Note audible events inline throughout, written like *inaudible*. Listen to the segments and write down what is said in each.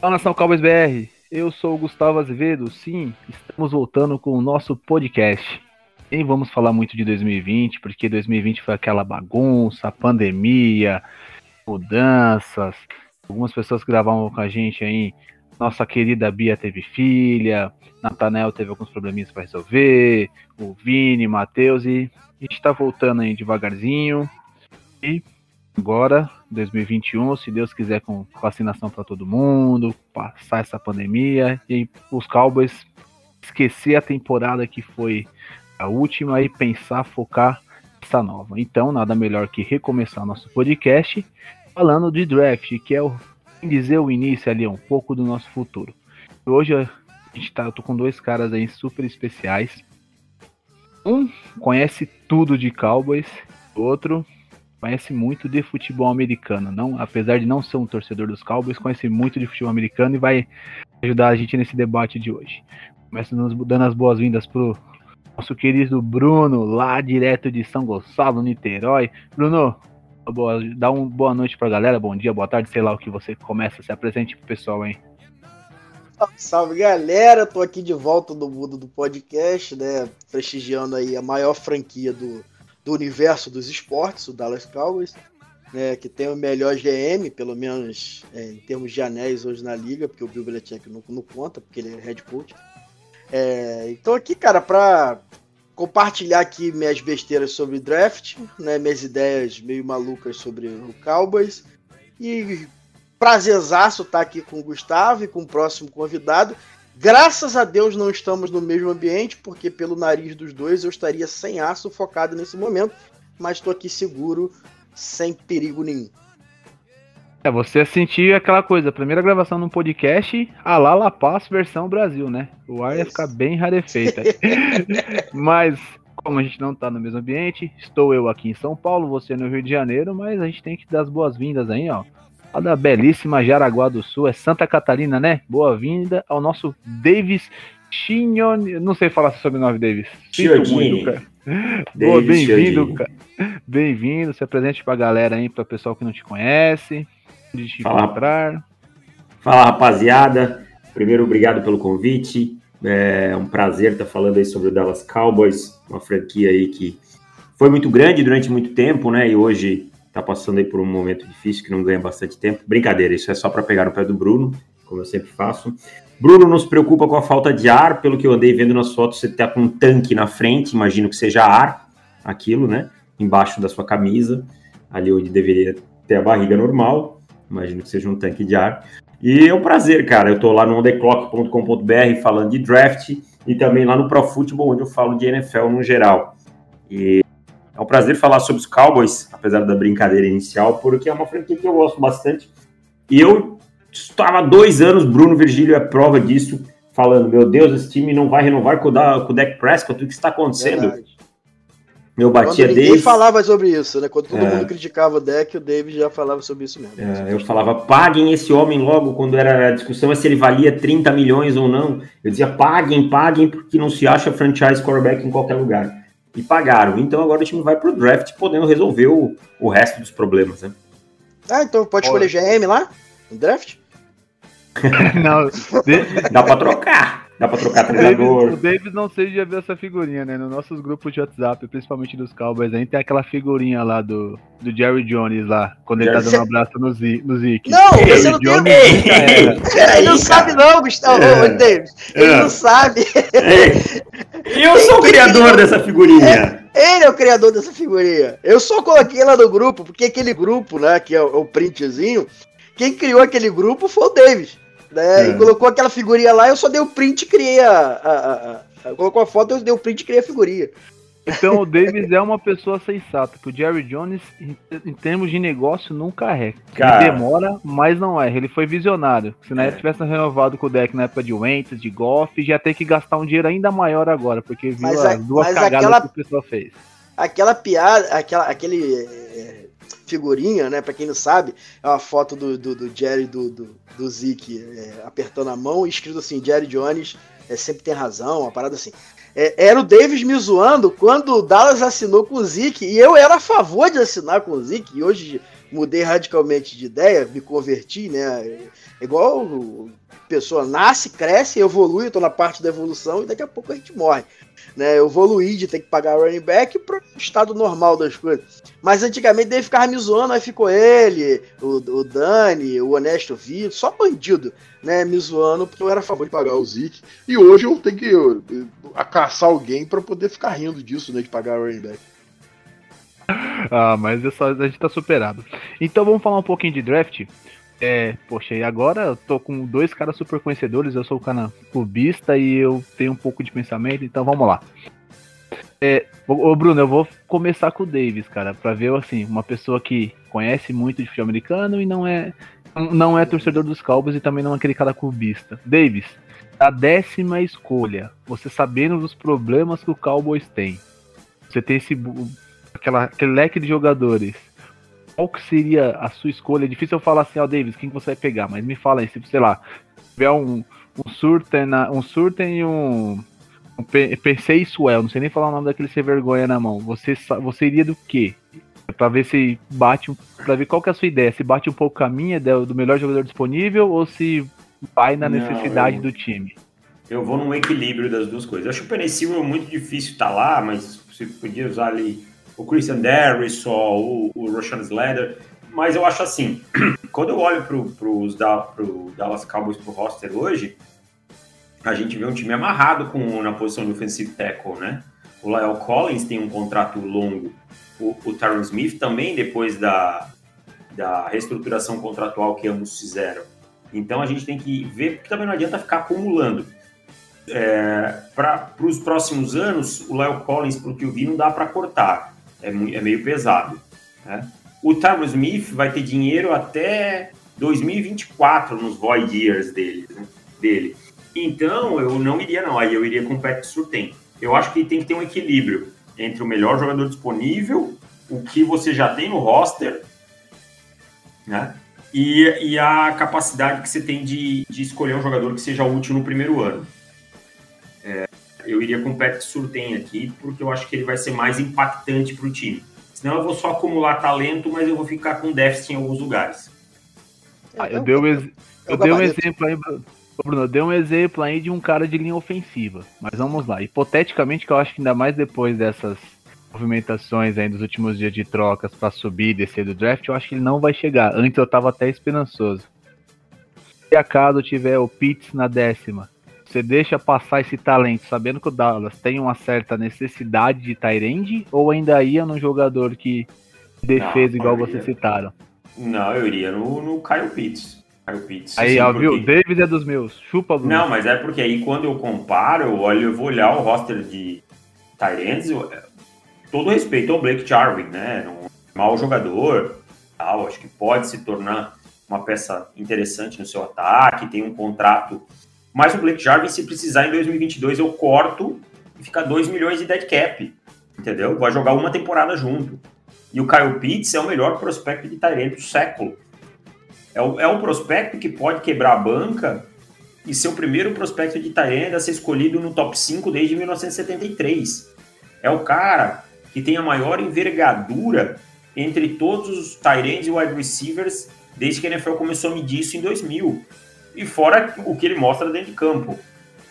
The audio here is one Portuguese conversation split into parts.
Fala Nação Cowboys BR, eu sou o Gustavo Azevedo. Sim, estamos voltando com o nosso podcast. Nem vamos falar muito de 2020, porque 2020 foi aquela bagunça, pandemia, mudanças. Algumas pessoas gravavam com a gente aí, nossa querida Bia teve filha, Natanel teve alguns probleminhas para resolver, o Vini, Matheus e a gente tá voltando aí devagarzinho. E agora, 2021, se Deus quiser, com vacinação para todo mundo, passar essa pandemia e os Cowboys esquecer a temporada que foi a última e pensar, focar essa nova. Então, nada melhor que recomeçar nosso podcast falando de draft, que é o dizer o início ali, um pouco do nosso futuro. Hoje a gente tá, eu tô com dois caras aí super especiais. Um conhece tudo de Cowboys, outro conhece muito de futebol americano. Não, apesar de não ser um torcedor dos Cowboys, conhece muito de futebol americano e vai ajudar a gente nesse debate de hoje. Começa nos dando as boas-vindas pro nosso querido Bruno, lá direto de São Gonçalo, Niterói. Bruno, boa, dá uma boa noite pra galera, bom dia, boa tarde, sei lá o que você começa, se apresente pro pessoal aí. Salve galera, tô aqui de volta no mundo do podcast, né? Prestigiando aí a maior franquia do, do universo dos esportes, o Dallas Cowboys, né? Que tem o melhor GM, pelo menos é, em termos de anéis hoje na liga, porque o Bill Belichick não, não conta, porque ele é head coach. É, então aqui, cara, pra compartilhar aqui minhas besteiras sobre draft, né? Minhas ideias meio malucas sobre o Cowboys e prazerzaço estar aqui com o Gustavo e com o próximo convidado. Graças a Deus não estamos no mesmo ambiente, porque pelo nariz dos dois eu estaria sem aço focado nesse momento, mas estou aqui seguro, sem perigo nenhum. É, você sentiu aquela coisa, primeira gravação num podcast, a lá La Paz versão Brasil, né? O ar ia ficar bem rarefeito. *laughs* mas, como a gente não tá no mesmo ambiente, estou eu aqui em São Paulo, você no Rio de Janeiro, mas a gente tem que dar as boas-vindas aí, ó, a da belíssima Jaraguá do Sul, é Santa Catarina, né? Boa-vinda ao nosso Davis Chignoni. Não sei falar sobre o nome Davis. Sinto cara. Boa, bem-vindo, cara. Bem-vindo, se apresente pra galera aí, para o pessoal que não te conhece, de te Fala. encontrar. Fala, rapaziada. Primeiro, obrigado pelo convite. É um prazer estar falando aí sobre o Dallas Cowboys, uma franquia aí que foi muito grande durante muito tempo, né? E hoje tá passando aí por um momento difícil que não ganha bastante tempo. Brincadeira, isso é só para pegar no pé do Bruno, como eu sempre faço. Bruno nos preocupa com a falta de ar, pelo que eu andei vendo nas fotos, você tá com um tanque na frente, imagino que seja ar, aquilo, né? Embaixo da sua camisa, ali onde deveria ter a barriga normal, imagino que seja um tanque de ar. E é um prazer, cara. Eu tô lá no ondeclock.com.br falando de draft e também lá no Pro Football, onde eu falo de NFL no geral. E é um prazer falar sobre os Cowboys, apesar da brincadeira inicial, porque é uma franquia que eu gosto bastante. E eu estava há dois anos, Bruno Virgílio é prova disso, falando: meu Deus, esse time não vai renovar com o, da, com o Dak Prescott, o que está acontecendo? Verdade. Meu batia Quando ninguém falava sobre isso, né? Quando todo é. mundo criticava o Deck, o David já falava sobre isso mesmo. É, eu falava, paguem esse homem logo, quando era a discussão é se ele valia 30 milhões ou não. Eu dizia, paguem, paguem, porque não se acha franchise quarterback em qualquer lugar e pagaram. Então agora o time vai pro draft podendo resolver o, o resto dos problemas, né? Ah, então pode escolher GM lá no draft? *laughs* *laughs* não, dá pra trocar. Dá pra trocar treinador. O David não sei se já viu essa figurinha, né? Nos nossos grupos de WhatsApp, principalmente dos Cowboys, aí tem aquela figurinha lá do, do Jerry Jones lá, quando ele tá dando um abraço no, Z, no Zeke. Não, Jerry você não Jones, tem. *laughs* Ele não sabe, não, Gustavo. É. David. Ele é. não sabe. É. *laughs* Eu sou o criador dessa figurinha. É, ele é o criador dessa figurinha. Eu só coloquei lá no grupo, porque aquele grupo, né, que é o, o printzinho, quem criou aquele grupo foi o David né? É. E colocou aquela figurinha lá, eu só dei o print e criei a, a, a, a, Colocou a foto, eu dei o print e criei a figurinha. Então o *laughs* Davis é uma pessoa sensata, que o Jerry Jones, em, em termos de negócio, nunca é. Cara. Ele demora, mas não é. Ele foi visionário. Se na é. época tivesse renovado com o deck na época de Wentz, de Goff, já tem que gastar um dinheiro ainda maior agora, porque viu mas as duas cagadas aquela, que o pessoal fez. Aquela piada, aquela, aquele é, figurinha, né? Pra quem não sabe, é uma foto do, do, do Jerry do, do, do Zeke é, apertando a mão e escrito assim: Jerry Jones é, sempre tem razão, uma parada assim. É, era o Davis me zoando quando o Dallas assinou com o Zeke e eu era a favor de assinar com o Zeke. E hoje, mudei radicalmente de ideia, me converti, né? É igual pessoa nasce, cresce, evolui, eu tô na parte da evolução e daqui a pouco a gente morre. Né, eu evoluí de ter que pagar running back para o estado normal das coisas. Mas antigamente dele ficava me zoando, aí ficou ele, o, o Dani, o Honesto Vitor, só bandido, né, me zoando, porque eu era a favor de pagar o Zeke. E hoje eu tenho que eu, caçar alguém para poder ficar rindo disso, né, de pagar running back. Ah, mas essa, a gente tá superado. Então vamos falar um pouquinho de draft. É, poxa, e agora eu tô com dois caras super conhecedores, eu sou o cara clubista e eu tenho um pouco de pensamento, então vamos lá. É, ô Bruno, eu vou começar com o Davis, cara, pra ver, assim, uma pessoa que conhece muito de futebol americano e não é não é torcedor dos Cowboys e também não é aquele cara clubista. Davis, a décima escolha, você sabendo dos problemas que o Cowboys tem, você tem esse aquela, aquele leque de jogadores qual que seria a sua escolha? É difícil eu falar assim, ó, oh, Davis, quem você vai pegar? Mas me fala aí, se, sei lá, tiver um, um Surten, um Surten e um, um PC Swell, não sei nem falar o nome daquele sem vergonha na mão, você, você iria do quê? Pra ver se bate, pra ver qual que é a sua ideia, se bate um pouco com a minha do melhor jogador disponível ou se vai na necessidade não, eu, do time? Eu vou num equilíbrio das duas coisas. Eu acho o Penicil muito difícil estar tá lá, mas você podia usar ali o Christian Darris ou o, o Roshan Slater, mas eu acho assim, *clears throat* quando eu olho para o pro Dallas Cowboys pro roster hoje, a gente vê um time amarrado com, na posição de offensive tackle, né? O Lyle Collins tem um contrato longo, o, o Tyron Smith também, depois da, da reestruturação contratual que ambos fizeram. Então a gente tem que ver, porque também não adianta ficar acumulando. É, para os próximos anos, o Lyle Collins, para o que eu vi, não dá para cortar é, é meio pesado. Né? O Tyron Smith vai ter dinheiro até 2024 nos Void Years dele, né? dele. Então, eu não iria não, aí eu iria com o Patrick Surtain. Eu acho que tem que ter um equilíbrio entre o melhor jogador disponível, o que você já tem no roster, né? E, e a capacidade que você tem de, de escolher um jogador que seja útil no primeiro ano. É, eu iria com o Patrick Surtain aqui, porque eu acho que ele vai ser mais impactante para o time. Senão eu vou só acumular talento, mas eu vou ficar com déficit em alguns lugares. Ah, eu, dei um, ex... eu dei um exemplo aí, Bruno, eu dei um exemplo aí de um cara de linha ofensiva. Mas vamos lá. Hipoteticamente, que eu acho que ainda mais depois dessas movimentações aí dos últimos dias de trocas para subir e descer do draft, eu acho que ele não vai chegar. Antes eu tava até esperançoso. Se acaso tiver o Pitts na décima, você deixa passar esse talento sabendo que o Dallas tem uma certa necessidade de Tyrande ou ainda ia num jogador que defesa igual vocês citaram? Não, eu iria no, no Kyle Pitts. Kyle Pitts aí, ó, viu? Davis é dos meus. Chupa, Bruno. Não, mas é porque aí quando eu comparo, eu, olho, eu vou olhar o roster de Tyrands, todo respeito ao Blake Jarvin, né? Um mau jogador, tal, acho que pode se tornar uma peça interessante no seu ataque, tem um contrato mas o Blake Jarvin, se precisar em 2022, eu corto e fica 2 milhões de dead cap. Entendeu? Vai jogar uma temporada junto. E o Kyle Pitts é o melhor prospecto de Tyrant do século. É o, é o prospecto que pode quebrar a banca e ser o primeiro prospecto de Tyrant a ser escolhido no top 5 desde 1973. É o cara que tem a maior envergadura entre todos os Tyrants e wide receivers desde que a NFL começou a medir isso em 2000 e fora o que ele mostra dentro de campo.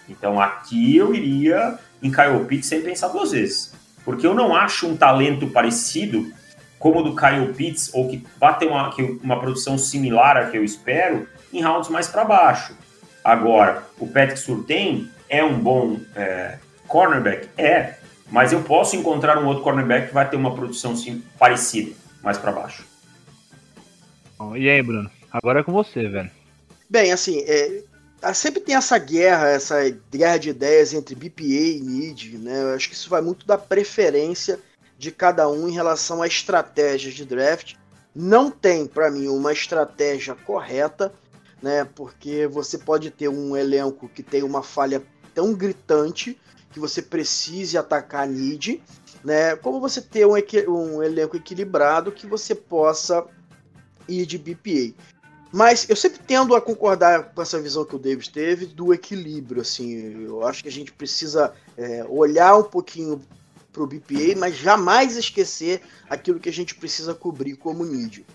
Então aqui eu iria em Kyle Pitts sem pensar duas vezes. Porque eu não acho um talento parecido como o do Kyle Pitts, ou que vai ter uma, uma produção similar a que eu espero, em rounds mais para baixo. Agora, o Patrick Surtain é um bom é, cornerback? É, mas eu posso encontrar um outro cornerback que vai ter uma produção sim, parecida, mais para baixo. E aí, Bruno? Agora é com você, velho. Bem, assim, é, sempre tem essa guerra, essa guerra de ideias entre BPA e NID, né? Eu acho que isso vai muito da preferência de cada um em relação à estratégia de draft. Não tem, para mim, uma estratégia correta, né? Porque você pode ter um elenco que tem uma falha tão gritante que você precise atacar a need, né? Como você ter um, um elenco equilibrado que você possa ir de BPA. Mas eu sempre tendo a concordar com essa visão que o Davis teve do equilíbrio. Assim, eu acho que a gente precisa é, olhar um pouquinho para o BPA, mas jamais esquecer aquilo que a gente precisa cobrir como need.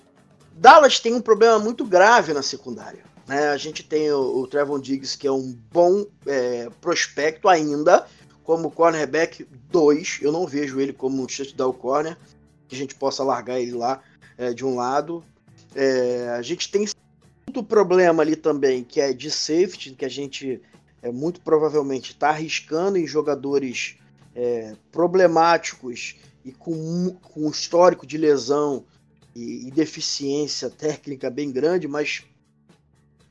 Dallas tem um problema muito grave na secundária. Né? A gente tem o, o Trevon Diggs, que é um bom é, prospecto ainda, como cornerback 2. Eu não vejo ele como um touchdown corner, que a gente possa largar ele lá é, de um lado. É, a gente tem muito problema ali também, que é de safety, que a gente é, muito provavelmente está arriscando em jogadores é, problemáticos e com, com um histórico de lesão e, e deficiência técnica bem grande, mas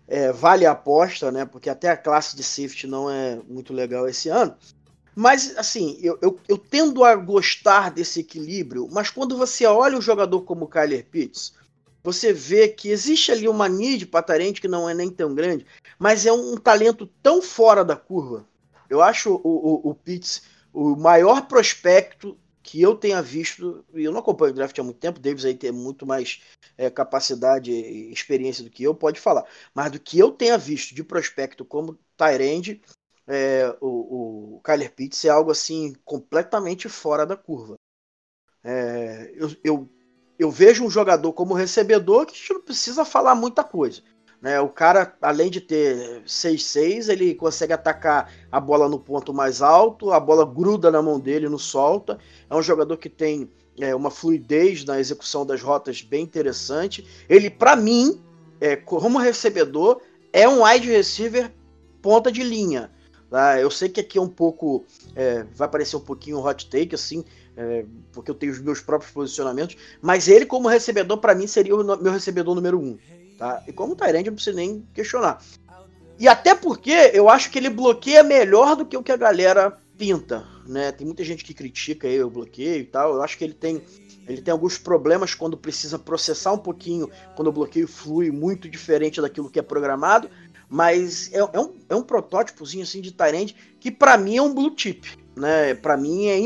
é, vale a aposta, né? Porque até a classe de safety não é muito legal esse ano. Mas, assim, eu, eu, eu, tendo a gostar desse equilíbrio, mas quando você olha um jogador como o Kyler Pitts, você vê que existe ali uma need patarente que não é nem tão grande, mas é um, um talento tão fora da curva. Eu acho o, o, o Pitts o maior prospecto que eu tenha visto, e eu não acompanho o draft há muito tempo, Davis aí tem muito mais é, capacidade e experiência do que eu, pode falar. Mas do que eu tenha visto de prospecto como Tyrande, é, o, o Kyler Pitts é algo assim completamente fora da curva. É, eu, eu, eu, vejo um jogador como recebedor que a gente não precisa falar muita coisa. Né? O cara, além de ter 6-6, ele consegue atacar a bola no ponto mais alto, a bola gruda na mão dele, não solta. É um jogador que tem é, uma fluidez na execução das rotas bem interessante. Ele, para mim, é, como recebedor, é um wide receiver ponta de linha. Tá? Eu sei que aqui é um pouco. É, vai parecer um pouquinho hot take, assim, é, porque eu tenho os meus próprios posicionamentos, mas ele, como recebedor, para mim, seria o meu recebedor número um. Tá? E como Tyrande, não precisa nem questionar. E até porque eu acho que ele bloqueia melhor do que o que a galera pinta. Né? Tem muita gente que critica aí o bloqueio e tal. Eu acho que ele tem, ele tem alguns problemas quando precisa processar um pouquinho, quando o bloqueio flui muito diferente daquilo que é programado. Mas é, é um, é um protótipozinho assim de Tyrande que para mim é um blue chip. Né? Para mim é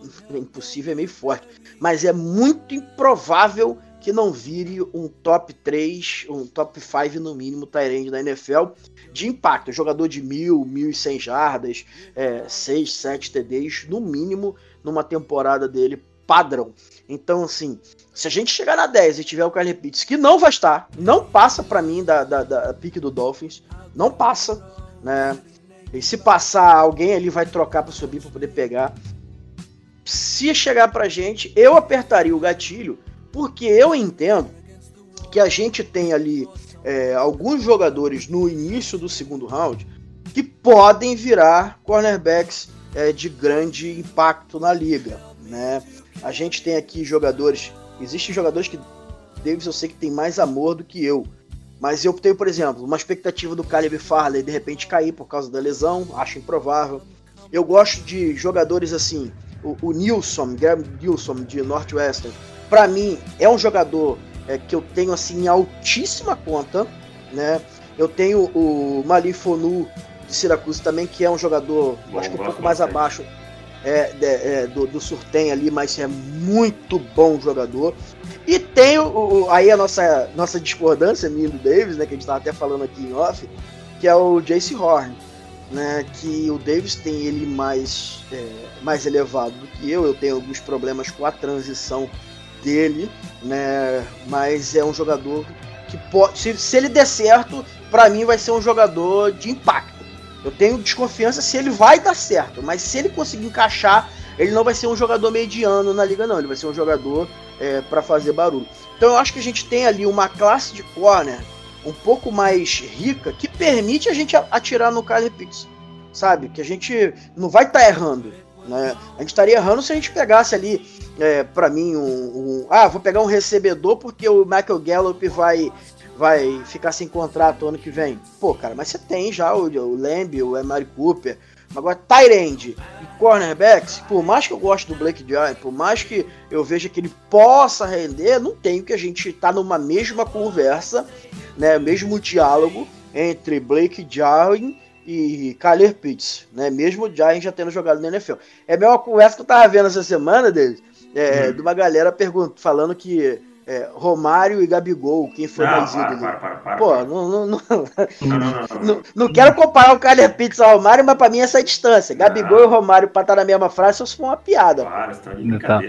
*laughs* impossível, é meio forte. Mas é muito improvável que não vire um top 3, um top 5 no mínimo Tyrande da NFL de impacto. Jogador de mil, mil e cem jardas, é, 6, 7 TDs, no mínimo, numa temporada dele padrão. Então, assim, se a gente chegar na 10 e tiver o Kyler Pitts, que não vai estar, não passa para mim da, da, da pique do Dolphins, não passa, né? E se passar, alguém ali vai trocar para subir para poder pegar. Se chegar pra gente, eu apertaria o gatilho porque eu entendo que a gente tem ali é, alguns jogadores no início do segundo round que podem virar cornerbacks é, de grande impacto na liga. Né? A gente tem aqui jogadores. Existem jogadores que Davis eu sei que tem mais amor do que eu. Mas eu tenho, por exemplo, uma expectativa do Caleb Farley de repente cair por causa da lesão, acho improvável. Eu gosto de jogadores assim, o, o Nilson, Graham Nilson de Northwestern, para mim é um jogador é, que eu tenho assim em altíssima conta, né? Eu tenho o Malifonu de Syracuse também, que é um jogador, bom, acho que um pouco mais abaixo é, é, do, do Surtem ali, mas é muito bom jogador. E tem o, o, aí a nossa, nossa discordância, minha do Davis, né, que a gente estava até falando aqui em off, que é o Jace Horn, né, que o Davis tem ele mais, é, mais elevado do que eu, eu tenho alguns problemas com a transição dele, né? Mas é um jogador que pode, se, se ele der certo, para mim vai ser um jogador de impacto. Eu tenho desconfiança se ele vai dar certo, mas se ele conseguir encaixar, ele não vai ser um jogador mediano na liga, não. Ele vai ser um jogador é, para fazer barulho. Então eu acho que a gente tem ali uma classe de corner um pouco mais rica que permite a gente atirar no Kyler Pitts, sabe? Que a gente não vai estar tá errando. Né? A gente estaria errando se a gente pegasse ali, é, para mim, um, um, Ah, vou pegar um recebedor porque o Michael Gallup vai, vai ficar sem contrato ano que vem. Pô, cara, mas você tem já o, o Lamb, o Emery Cooper. Agora, Tyrande e cornerbacks, por mais que eu goste do Blake Giant, por mais que eu veja que ele possa render, não tem que a gente tá numa mesma conversa, né, mesmo diálogo entre Blake Giant e Kyler Pitts, né? Mesmo o Giants já tendo jogado na NFL. É a mesma conversa que eu tava vendo essa semana deles, é, hum. de uma galera falando que é, Romário e Gabigol, quem foi Não, mais para, ídolo? para, para, para. Pô, não, não, não, Não, não, não, não. não, não quero comparar o Kyler Pitts ao Romário, mas pra mim essa é a distância. Gabigol Não. e Romário pra estar na mesma frase, se for uma piada. Para, você tá Tá.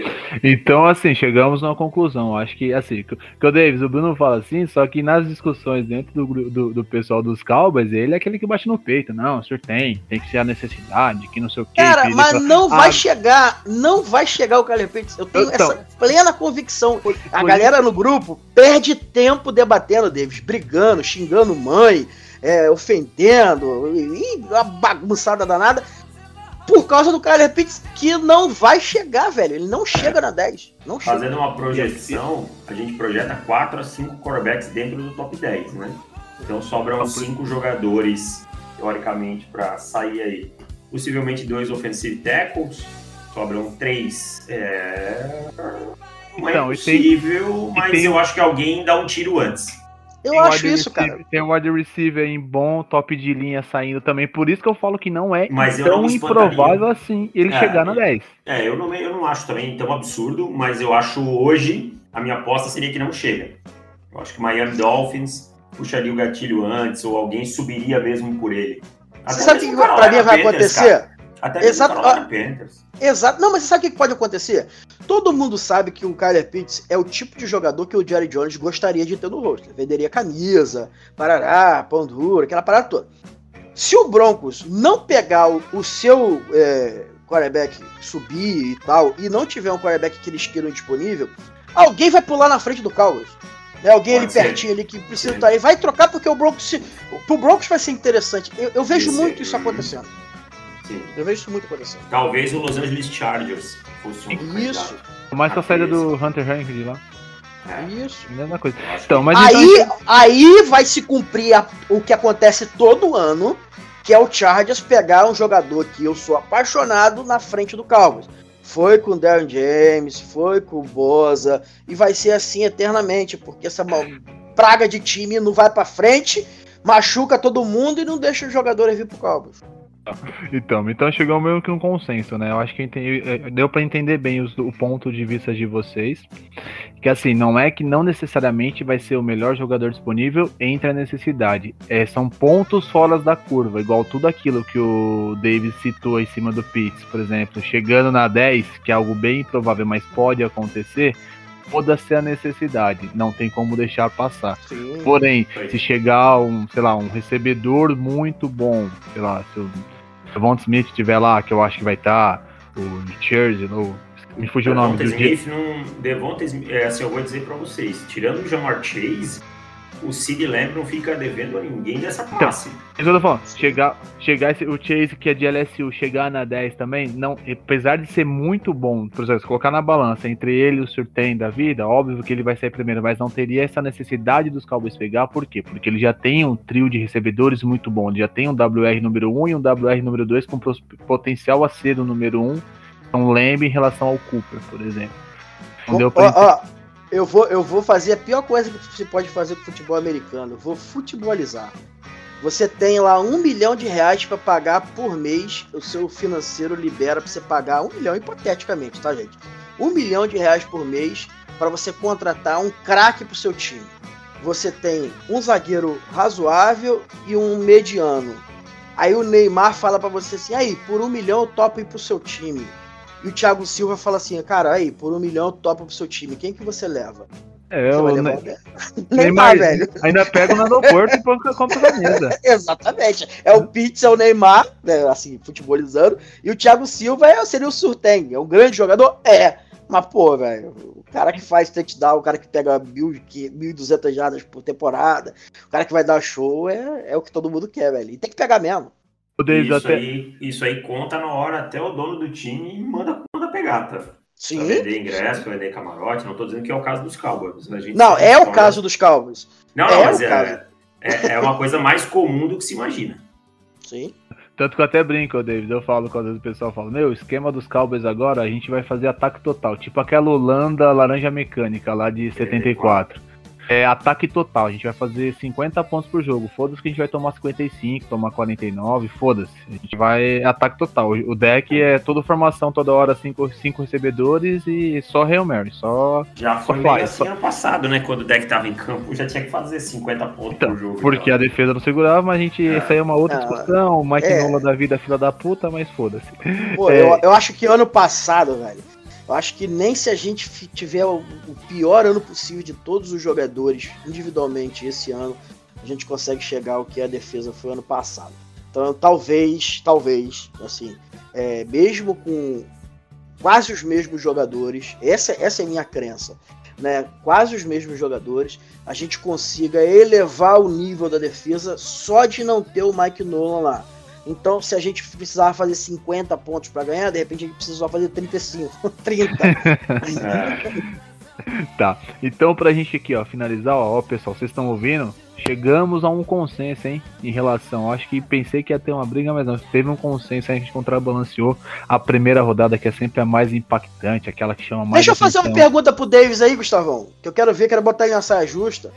Então, assim, chegamos numa conclusão. Acho que, assim, que que o Davis, o Bruno fala assim, só que nas discussões dentro do, do, do pessoal dos Cowboys, ele é aquele que bate no peito. Não, o senhor tem, tem que ser a necessidade, que não sei o quê. Cara, que mas ele- não Ah, vai chegar, não vai chegar o Kyler Pitts. Eu tenho Então. essa plena convicção. Foi- A foi galera no grupo perde tempo debatendo, Davis, brigando, xingando mãe, é, ofendendo, e, e uma bagunçada danada, por causa do Kyler Pitts, que não vai chegar, velho. Ele não chega na 10. Não chega. Fazendo uma projeção, a gente projeta 4 a 5 quarterbacks dentro do top 10, né? Então sobram 5 jogadores, teoricamente, para sair aí. Possivelmente dois offensive tackles, sobram três. É... Não é Então, tem- possível, e mas tem- eu acho que alguém dá um tiro antes. Eu tem acho isso, receiver- cara. Tem um wide receiver em bom, top de linha saindo também. Por isso que eu falo que não é Mas tão não improvável assim ele É, chegar na e- 10. É, eu não, eu não acho também tão absurdo, mas eu acho hoje, a minha aposta seria que não chega. Eu acho que o Miami Dolphins puxaria o gatilho antes, ou alguém subiria mesmo por ele. Você Até sabe o que pra mim vai Panthers, acontecer? Até Exato. Carolina Panthers. Exato. Não, mas você sabe o que pode acontecer? Todo mundo sabe que o Kyler Pitts é o tipo de jogador que o Jerry Jones gostaria de ter no rosto. Ele venderia camisa, parará, pão duro, aquela parada toda. Se o Broncos não pegar o, o seu é, quarterback subir e tal, e não tiver um quarterback que eles queiram disponível, alguém vai pular na frente do Cowboys. Né? Alguém Pode ali ser. pertinho ali que precisa estar aí. Vai trocar porque o Broncos. Se, pro Broncos vai ser interessante. Eu, eu vejo Sim. muito isso acontecendo. Sim. Eu vejo isso muito acontecendo. Talvez o Los Angeles Chargers fosse um Isso. Mais com a saída do Hunter Henry de lá. É, Isso. Mesma coisa. Então, mas aí, então, aí vai se cumprir a- o que acontece todo ano, que é o Chargers pegar um jogador que eu sou apaixonado na frente do Cowboys. Foi com o Darren James, foi com o Boza, e vai ser assim eternamente, porque essa mal- praga de time não vai pra frente, machuca todo mundo e não deixa os jogadores vir pro Cowboys. *laughs* Então, então chegou meio que um consenso, né? Eu acho que entendi- eh, deu pra entender bem os- o ponto de vista de vocês. Que assim, não é que não necessariamente vai ser o melhor jogador disponível entre a necessidade. É, são pontos fora da curva, igual tudo aquilo que o Davis citou em cima do Pitts, por exemplo. Chegando na 10, que é algo bem improvável, mas pode acontecer, foda-se a necessidade. Não tem como deixar passar. Sim. Porém, Foi. se chegar um, sei lá, um recebedor muito bom, sei lá, se o Devon Smith estiver lá, que eu acho que vai estar, o Churchill, ou me fugiu o nome Devonta do. Smith não. Devonta Smith, é, assim, eu vou dizer pra vocês, tirando o Jamar Chase, o Sid Lamb não fica devendo a ninguém dessa Então, classe. Isso que eu tô falando, chegar, chegar esse, o Chase que é de LSU, chegar na 10 também, não, apesar de ser muito bom, por exemplo, se colocar na balança entre ele e o Surtain da vida, óbvio que ele vai sair primeiro, mas não teria essa necessidade dos Cowboys pegar, por quê? Porque ele já tem um trio de recebedores muito bom, ele já tem um WR número 1 e um WR número 2 com potencial a ser o número 1, então lembre em relação ao Cooper, por exemplo. Não deu pra Ó, ó, eu, vou, eu vou fazer a pior coisa que você pode fazer com o futebol americano. Vou futebolizar. Você tem lá um milhão de reais para pagar por mês. O seu financeiro libera para você pagar um milhão, hipoteticamente, tá, gente? Um milhão de reais por mês para você contratar um craque pro seu time. Você tem um zagueiro razoável e um mediano. Aí o Neymar fala para você assim: aí, por um milhão eu topo ir pro seu time. E o Thiago Silva fala assim, cara, aí, por um milhão eu topo pro seu time. Quem que você leva? É, você o Ne- Ne- Neymar, *laughs* Neymar, velho. Ainda pega no aeroporto e põe contra a camisa. *laughs* Exatamente. É o Pitts, é o Neymar, né, assim, futebolizando. E o Thiago Silva é, seria o Surten. É um grande jogador? É. Mas, pô, velho, o cara que faz touchdown, o cara que pega mil, que- 1.200 jardas por temporada, o cara que vai dar show é, é o que todo mundo quer, velho. E tem que pegar mesmo. Isso até, aí, isso aí conta na hora até o dono do time manda, manda pegar, tá? Pra Sim. vender ingresso, pra vender camarote. Não tô dizendo que é o caso dos Cowboys. A gente Não, é o caso dos Cowboys. Não, é não, o mas caso. é, é, é uma coisa mais comum do que se imagina. Sim. Tanto que eu até brinco, ô, Davis. Eu falo quando às vezes o pessoal fala: Meu, o esquema dos Cowboys agora, a gente vai fazer ataque total. Tipo aquela Holanda laranja mecânica lá de 74. É ataque total. A gente vai fazer 50 pontos por jogo. Foda-se que a gente vai tomar 55, tomar 49, foda-se. A gente vai ataque total. O deck é toda formação, toda hora, 5 cinco, cinco recebedores e só Real Mary. Só. Já foi só meio assim só... ano passado, né? Quando o deck tava em campo, já tinha que fazer 50 pontos então, por jogo. Porque então. a defesa não segurava, mas a gente. É. Isso aí é uma outra discussão. O Mike é. Nola da vida, fila da puta, mas foda-se. Pô, é... eu, eu acho que ano passado, velho eu acho que nem se a gente tiver o, pior ano possível de todos os jogadores individualmente esse ano, a gente consegue chegar ao que a defesa foi ano passado. Então, talvez, talvez, assim, é, mesmo com quase os mesmos jogadores, essa, essa é minha crença, né? Quase os mesmos jogadores, a gente consiga elevar o nível da defesa só de não ter o Mike Nolan lá. Então, se a gente precisava fazer 50 pontos para ganhar, de repente a gente precisou fazer 35, 30. *laughs* *laughs* tá. Então, pra gente aqui, ó, finalizar, ó, ó pessoal, vocês estão ouvindo? Chegamos a um consenso, hein, em relação. Acho que pensei que ia ter uma briga, mas não. Teve um consenso, a gente contrabalanceou a primeira rodada, que é sempre a mais impactante, aquela que chama mais. Deixa eu fazer uma pergunta pro Davis aí, Gustavão, que eu quero ver, quero botar ele na saia justa.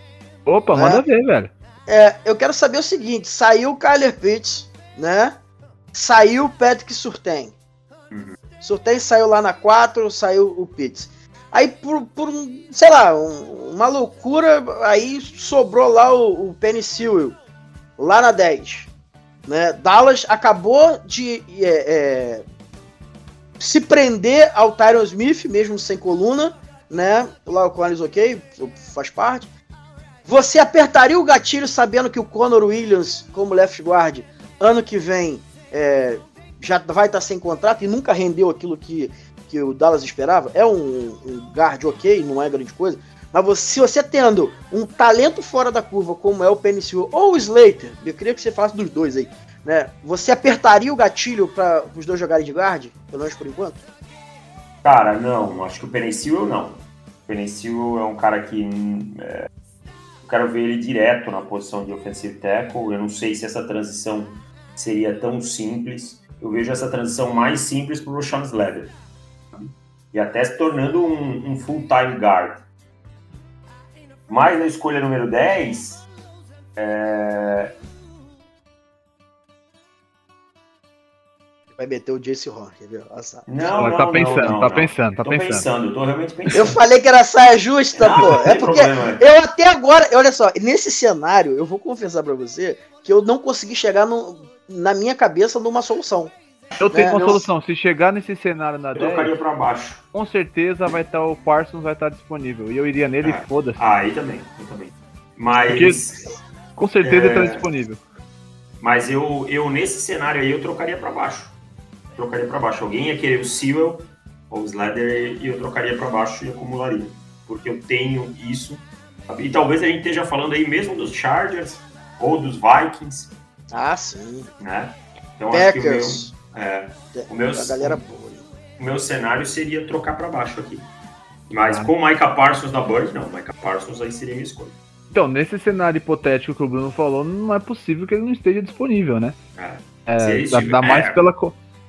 Opa, manda ver, velho. É, eu quero saber o seguinte: saiu o Kyler Pitts, né? Saiu o Patrick Surtain. Uhum. Surtain saiu lá na 4, saiu o Pitts. Aí por, por sei lá, um, uma loucura, aí sobrou lá o, o Penny Sewell, lá na 10. Né? Dallas acabou de é, é, se prender ao Tyron Smith, mesmo sem coluna, né? Lá o Collins ok, faz parte. Você apertaria o gatilho sabendo que o Conor Williams, como left guard, ano que vem é, já vai estar sem contrato e nunca rendeu aquilo que, que o Dallas esperava. É um, um guard ok, não é grande coisa. Mas você, se você tendo um talento fora da curva, como é o Penicil ou o Slater, eu queria que você falasse dos dois aí, né? Você apertaria o gatilho para os dois jogarem de guard, pelo menos por enquanto? Cara, não. Acho que o Penicil não. O Penicil é um cara que. É, eu quero ver ele direto na posição de offensive tackle. Eu não sei se essa transição seria tão simples. Eu vejo essa transição mais simples para o Roshan Slater. E até se tornando um, um full-time guard. Mas na escolha número 10, é... vai meter o Jace Horn, quer ver? Nossa. Não, não, tá pensando, não, não, tá pensando, tá tô pensando. pensando. Tô realmente pensando. Eu falei que era saia justa, pô. É porque problema. eu até agora, olha só, nesse cenário, eu vou confessar para você que eu não consegui chegar no, na minha cabeça numa solução. Eu tenho uma solução. Se chegar nesse cenário na 10, trocaria para baixo. Com certeza vai estar o Parsons vai estar disponível. E eu iria nele é. e foda-se. Ah, aí também, eu também. Mas Porque, com certeza é... ele está disponível. Mas eu, eu nesse cenário aí eu trocaria para baixo. Trocaria para baixo. Alguém ia querer o Sewell ou o Slater e eu trocaria para baixo e acumularia. Porque eu tenho isso. E talvez a gente esteja falando aí mesmo dos Chargers ou dos Vikings ah, sim. Né? Então Packers. acho que o meu, é, o meu, a galera boa. O meu cenário seria trocar para baixo aqui. Mas ah. com o Micah Parsons na Bird, não. Micah Parsons aí seria a minha escolha. Então, nesse cenário hipotético que o Bruno falou, não é possível que ele não esteja disponível, né? É. é dá, dá mais é. pela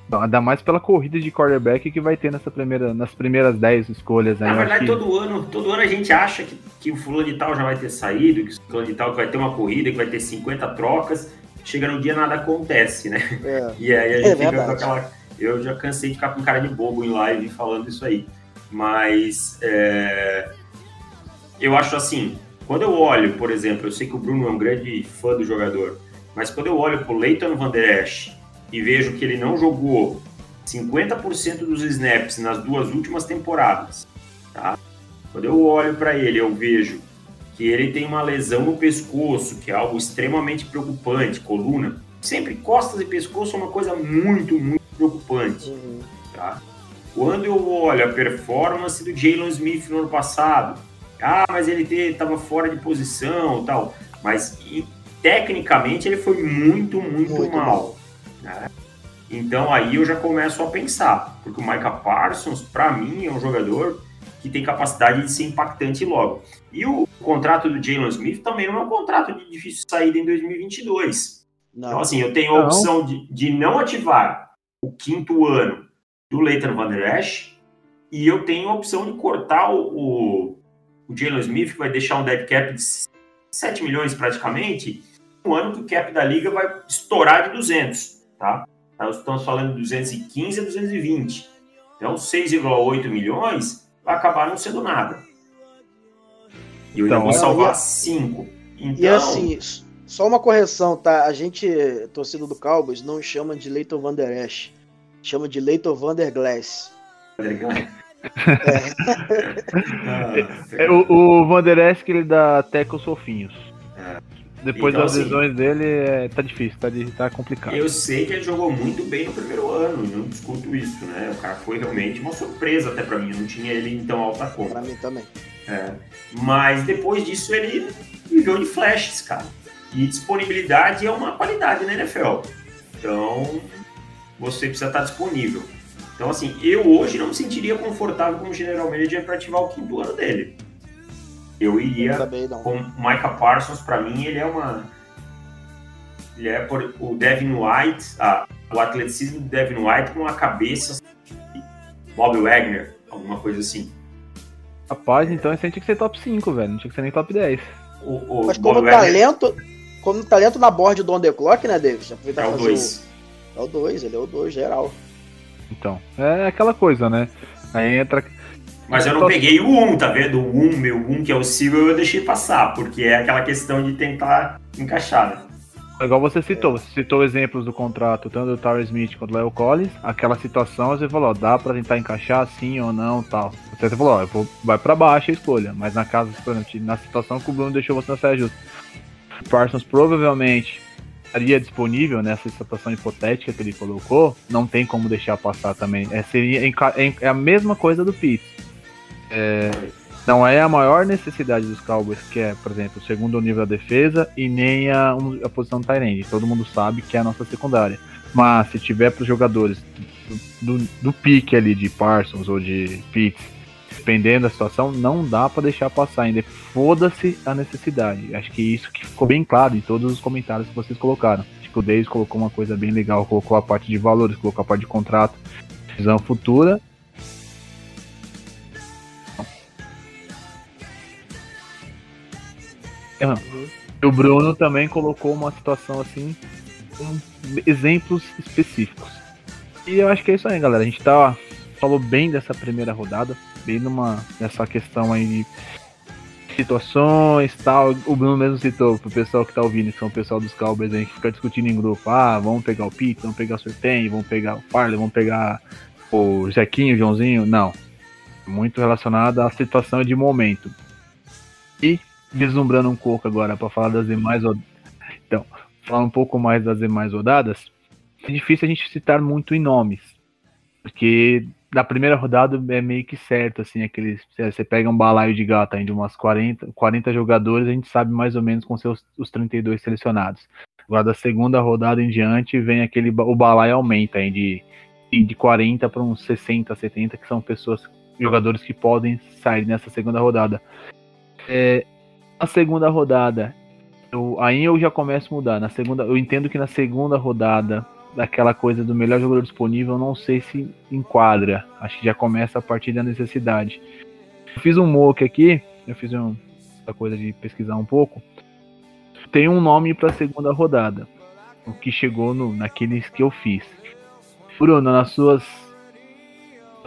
não, ainda mais pela corrida de quarterback que vai ter nessa primeira, nas primeiras 10 escolhas. Né? Na verdade, que... todo, ano, todo ano a gente acha que, que o fulano de tal já vai ter saído, que o fulano de tal vai ter uma corrida, que vai ter 50 trocas. Chega no dia nada acontece, né? É. *laughs* E aí a gente é fica com aquela. Eu já cansei de ficar com cara de bobo em live falando isso aí. Mas é... eu acho assim, quando eu olho, por exemplo, eu sei que o Bruno é um grande fã do jogador, mas quando eu olho pro Leighton Van Der Esch e vejo que ele não jogou 50% dos snaps nas duas últimas temporadas, tá? Quando eu olho para ele, eu vejo que ele tem uma lesão no pescoço, que é algo extremamente preocupante, coluna. Sempre costas e pescoço é uma coisa muito, muito preocupante, uhum. tá? Quando eu olho a performance do Jalen Smith no ano passado, ah, mas ele estava fora de posição tal, mas e, tecnicamente ele foi muito, muito, muito mal. Né? Então aí eu já começo a pensar, porque o Micah Parsons, para mim, é um jogador que tem capacidade de ser impactante logo. E o contrato do Jalen Smith também não é um contrato de difícil saída em 2022. Não. Então, assim, eu tenho a opção de, de não ativar o quinto ano do Leighton Van Der Esch e eu tenho a opção de cortar o, o, o Jalen Smith, que vai deixar um dead cap de 7 milhões praticamente, um ano que o cap da liga vai estourar de 200, tá? Nós estamos falando de 215 a 220. Então, 6,8 milhões vai acabar não sendo nada. E eu então, vou salvar 5. Então... E assim, só uma correção, tá? A gente, torcida do Cowboys, não chama de Leighton Van Der Esch. Chama de Leighton Van Der Glass. É. *laughs* é, o, o Van Der Esch, ele dá teco sofinhos. É. Depois então, das assim, lesões dele, é, tá difícil, tá, tá complicado. Eu sei que ele jogou muito bem no primeiro ano, não discuto isso, né? O cara foi realmente uma surpresa até para mim, eu não tinha ele em tão alta conta. Pra mim também. É. Mas depois disso ele viveu de flashes, cara. E disponibilidade é uma qualidade na NFL. Então, você precisa estar disponível. Então, assim, eu hoje não me sentiria confortável como general manager para ativar o quinto ano dele. Eu iria eu com Micah Parsons, para mim, ele é uma. Ele é por, o Devin White, ah, o atleticismo do Devin White com a cabeça Bob Wagner, alguma coisa assim. Rapaz, então esse aí tinha que ser top 5, velho. Não tinha que ser nem top 10. O, o Mas como Bob talento, Wagner... como talento na board do On The Clock, né, David? É o 2. O... É o 2, ele é o 2 geral. Então, é aquela coisa, né? Aí entra mas eu não peguei o 1, tá vendo? O 1, meu 1, que é o Silver, eu deixei passar, porque é aquela questão de tentar encaixar, né? Igual você citou, você citou exemplos do contrato, tanto do Tyler Smith quanto do Leo Collins, aquela situação você falou, ó, dá pra tentar encaixar sim ou não, tal. Você falou, ó, vou, vai pra baixo a escolha, mas na casa, na situação que o Bruno deixou você na saia justa. Parsons provavelmente estaria disponível nessa situação hipotética que ele colocou, não tem como deixar passar também. É, seria, é, é a mesma coisa do Pitts é, não é a maior necessidade dos Cowboys, que é, por exemplo, o segundo nível da defesa e nem a, a posição do Tyrande. Todo mundo sabe que é a nossa secundária. Mas se tiver para os jogadores do, do, pique ali de Parsons ou de Pitts, dependendo da situação, não dá para deixar passar ainda. Foda-se a necessidade. Acho que isso que ficou bem claro em todos os comentários que vocês colocaram. Acho que o Davis colocou uma coisa bem legal, colocou a parte de valores, colocou a parte de contrato, visão futura Uhum. O Bruno também colocou uma situação assim, com exemplos específicos. E eu acho que é isso aí, galera. A gente tá, falou bem dessa primeira rodada, bem numa nessa questão aí de situações tal. O Bruno mesmo citou pro pessoal que tá ouvindo, que são o pessoal dos Cowboys aí, que fica discutindo em grupo. Ah, vamos pegar o Pete, vamos pegar o Sorteio, vamos pegar o Farley, vamos pegar o Zequinho, o Joãozinho. Não. Muito relacionado à situação de momento. E vislumbrando um pouco agora para falar das demais então falar um pouco mais das demais rodadas é difícil a gente citar muito em nomes porque da primeira rodada é meio que certo assim aqueles você pega um balaio de gato de umas 40 40 jogadores a gente sabe mais ou menos com seus os 32 selecionados. Agora da segunda rodada em diante vem aquele o balaio aumenta aí de de 40 para uns 60 70 que são pessoas jogadores que podem sair nessa segunda rodada. É, na segunda rodada, eu, aí eu já começo a mudar. Na segunda, eu entendo que na segunda rodada, daquela coisa do melhor jogador disponível, não sei se enquadra. Acho que já começa a partir da necessidade. Eu fiz um mock aqui, eu fiz um, essa coisa de pesquisar um pouco. Tem um nome para a segunda rodada, o que chegou no, naqueles que eu fiz. Bruno, nas suas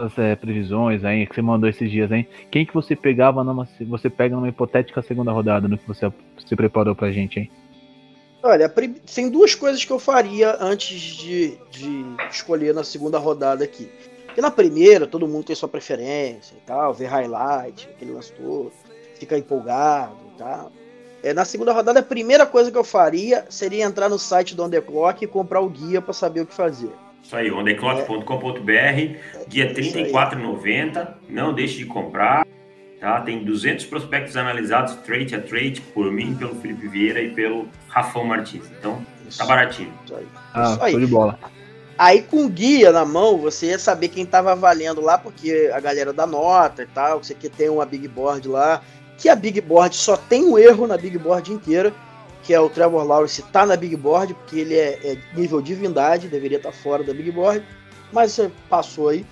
essas é, previsões aí que você mandou esses dias, hein? Quem que você pegava numa. Você pega numa hipotética segunda rodada no que você se preparou pra gente, hein? Olha, tem duas coisas que eu faria antes de, de escolher na segunda rodada aqui. Porque na primeira, todo mundo tem sua preferência e tal, vê highlight, aquele lance todo, fica empolgado e tal. É, na segunda rodada, a primeira coisa que eu faria seria entrar no site do Underclock e comprar o guia para saber o que fazer. Isso aí, ondeclock.com.br, guia R$ 34,90. Não deixe de comprar. Tá? Tem 200 prospectos analisados trade a trade por mim, pelo Felipe Vieira e pelo Rafão Martins. Então, Isso. tá baratinho. Isso aí. Ah, Isso aí. de bola. Aí com guia na mão, você ia saber quem tava valendo lá, porque a galera dá nota e tal, você que tem uma big board lá, que a big board só tem um erro na big board inteira, que é o Trevor Lawrence, tá na Big Board, porque ele é, é nível divindade, deveria estar tá fora da Big Board, mas você passou aí.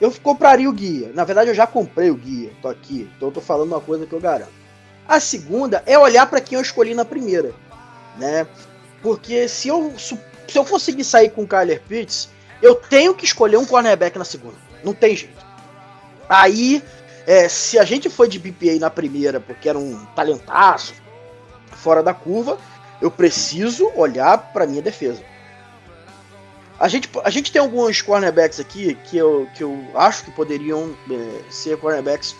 eu compraria o guia. Na verdade, eu já comprei o guia. Tô aqui. Então eu tô falando uma coisa que eu garanto. A segunda é olhar para quem eu escolhi na primeira, né? Porque se eu se eu conseguir sair com o Kyler Pitts, eu tenho que escolher um cornerback na segunda. Não tem jeito. Aí, é, se a gente foi de BPA na primeira, porque era um talentaço, fora da curva, eu preciso olhar para minha defesa. A gente, a gente tem alguns cornerbacks aqui que eu, que eu acho que poderiam é, ser cornerbacks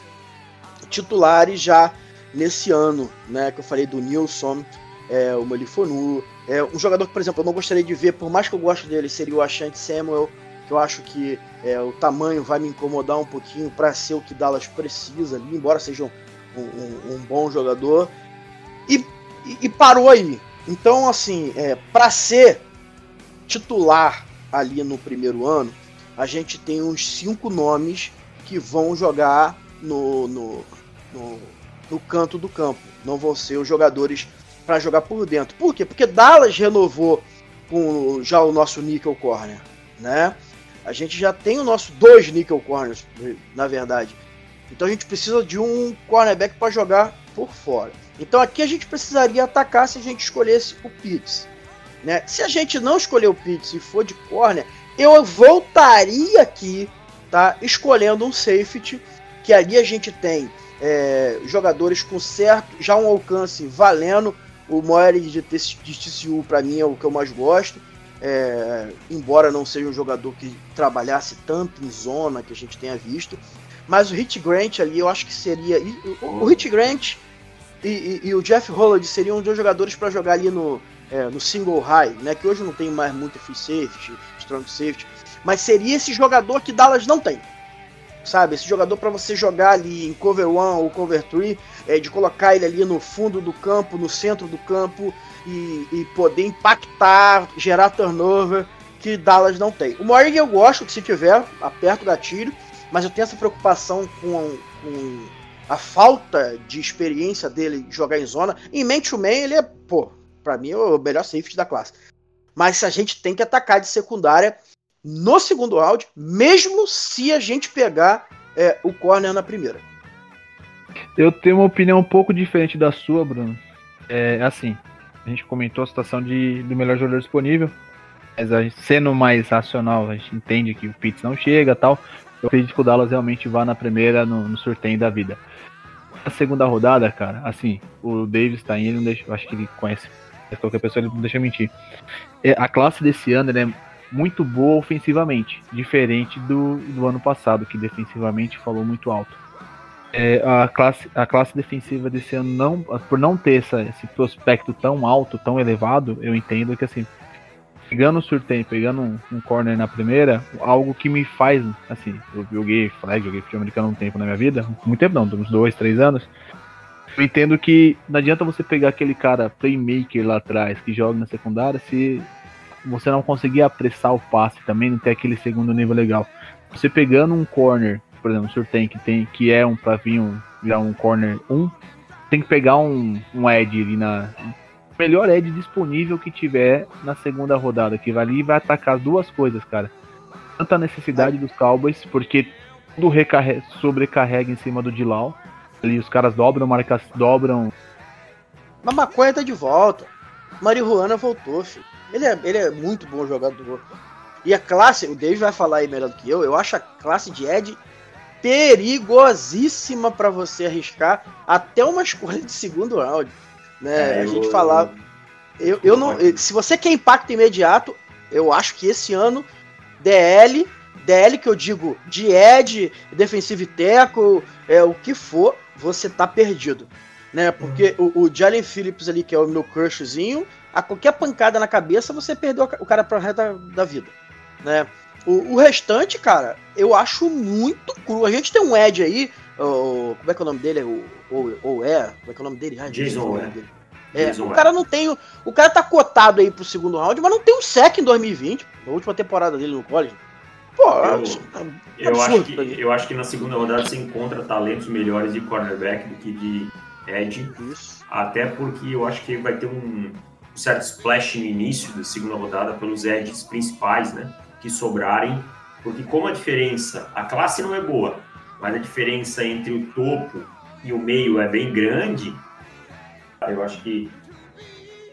titulares já nesse ano, né? Que eu falei do Nilson, é, o Melifonu. É, um jogador que, por exemplo, eu não gostaria de ver, por mais que eu goste dele, seria o Ashante Samuel, que eu acho que é, o tamanho vai me incomodar um pouquinho para ser o que Dallas precisa ali, embora seja um, um, um bom jogador. E, e, e, parou aí. Então, assim, é, para ser titular ali no primeiro ano, a gente tem uns cinco nomes que vão jogar no, no, no, no canto do campo. Não vão ser os jogadores para jogar por dentro. Por quê? Porque Dallas renovou com já o nosso nickel corner, né? A gente já tem o nosso dois nickel corners, na verdade. Então a gente precisa de um cornerback para jogar por fora. Então aqui a gente precisaria atacar se a gente escolhesse o Pitts. Né? Se a gente não escolher o Pitts e for de corner, eu voltaria aqui, tá? Escolhendo um safety, que ali a gente tem é, jogadores com certo, já um alcance valendo. O Moery de, de TCU para mim é o que eu mais gosto. É, embora não seja um jogador que trabalhasse tanto em zona que a gente tenha visto. Mas o Hit Grant ali eu acho que seria. O Hit Grant e, e, o Jeff Holland seriam dois jogadores para jogar ali no, é, no single high, né? Que hoje não tem mais muito free safety, strong safety. Mas seria esse jogador que Dallas não tem. Sabe? Esse jogador para você jogar ali em cover 1 ou cover 3, é, de colocar ele ali no fundo do campo, no centro do campo e, e poder impactar, gerar turnover que Dallas não tem. O Morgan eu gosto que se tiver, aperta o gatilho, mas eu tenho essa preocupação com, com a falta de experiência dele jogar em zona. Em man to man, ele é, pô, pra mim o melhor safety da classe. Mas a gente tem que atacar de secundária no segundo round, mesmo se a gente pegar é, o corner na primeira. Eu tenho uma opinião um pouco diferente da sua, Bruno. É assim, a gente comentou a situação de, do melhor jogador disponível, mas gente, sendo mais racional, a gente entende que o Pitts não chega tal. Eu acredito que o Dallas realmente vá na primeira no, no sorteio da vida. A segunda rodada, cara, assim, o Davis tá indo, acho que ele conhece qualquer pessoa, ele não deixa mentir. É, a classe desse ano é muito boa ofensivamente, diferente do, do ano passado, que defensivamente falou muito alto é, a, classe, a classe defensiva desse ano, não, por não ter essa, esse prospecto tão alto, tão elevado, eu entendo que assim, pegando o surteio, pegando um, um, corner na primeira, algo que me faz, assim, eu joguei flag, joguei futebol americano um tempo na minha vida, muito tempo não, uns dois, três anos. Eu entendo que não adianta você pegar aquele cara playmaker lá atrás que joga na secundária se você não conseguir apressar o passe também, não ter aquele segundo nível legal. Você pegando um corner por exemplo, o Surtain que tem, que é um pra vir um, virar um corner 1, tem que pegar um, um Ed ali na. Melhor Ed disponível que tiver na segunda rodada, que vai ali e vai atacar as duas coisas, cara. Tanta necessidade dos Cowboys, porque tudo recarrega, sobrecarrega em cima do Dilau. Ali os caras dobram, marcas dobram. Mas Maconha tá de volta. Marihuana voltou, filho. Ele é, ele é muito bom jogador. E a classe, o Dave vai falar aí melhor do que eu, eu acho a classe de Ed perigosíssima para você arriscar até uma escolha de segundo round. Né? É, a gente eu... falar. Eu, eu não. Se você quer impacto imediato, eu acho que esse ano, DL, DL que eu digo de Ed, defensive tackle, é o que for, você tá perdido. Né? Porque uhum. o, o Jalen Phillips ali, que é o meu crushzinho, a qualquer pancada na cabeça, você perdeu o cara pra reta da vida. Né? O, o, restante, cara, eu acho muito cru. A gente tem um Ed aí, o, como é que é o nome dele? O, ou, ou é? Como é que é o nome dele? Jason é. É, o cara não tem. O cara tá cotado aí pro segundo round, mas não tem um sec em 2020, na última temporada dele no college. Pô, eu, é eu, acho que, eu acho que na segunda rodada você encontra talentos melhores de cornerback do que de edge. Isso. Até porque eu acho que vai ter um certo splash no início da segunda rodada pelos edges principais, né? que sobrarem Porque como a diferença, a classe não é boa, mas a diferença entre o topo e o meio é bem grande, eu acho que.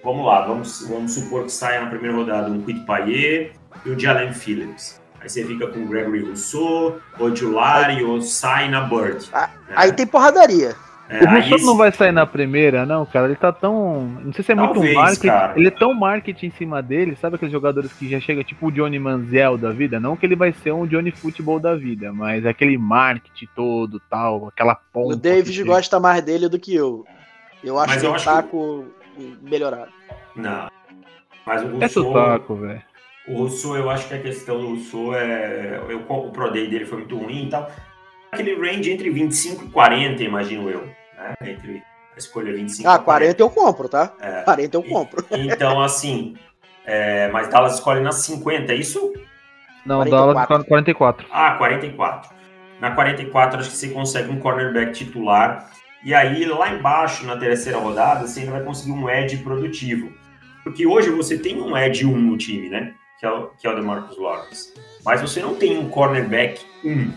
Vamos lá, vamos, vamos supor que saia na primeira rodada um Quit Payet e o Jalen Phillips. Aí você fica com o Gregory Rousseau, o Julari, ou sai na Bird. Ah, né? Aí tem porradaria. É, o Rousseau não vai sair na primeira, não, cara. Ele tá tão. Não sei se é Talvez, muito marketing. Cara. Ele é tão marketing em cima dele, sabe aqueles jogadores que já chega tipo o Johnny Manziel da vida? Não que ele vai ser um Johnny Futebol da vida, mas aquele marketing todo tal, aquela ponta. O David gosta mais dele do que eu. Eu acho mas que ele tá com melhorado. Não. Mas o Rousseau. É sotaco, velho. O Rousseau, eu acho que a questão do Rousseau é. Eu, o Pro Day dele foi muito ruim e tal. Aquele range entre 25 e 40, imagino eu. Né? Entre a escolha 25 Ah, 40, eu compro, tá? É. 40 eu compro. E, *laughs* então, assim. É, mas Dallas escolhe nas 50, é isso? Não, 44. Dallas 44. Ah, 44. Na 44, acho que você consegue um cornerback titular. E aí, lá embaixo, na terceira rodada, você ainda vai conseguir um edge produtivo. Porque hoje você tem um edge 1 no time, né? que é o, que é o DeMarcus Lawrence. Mas você não tem um cornerback 1.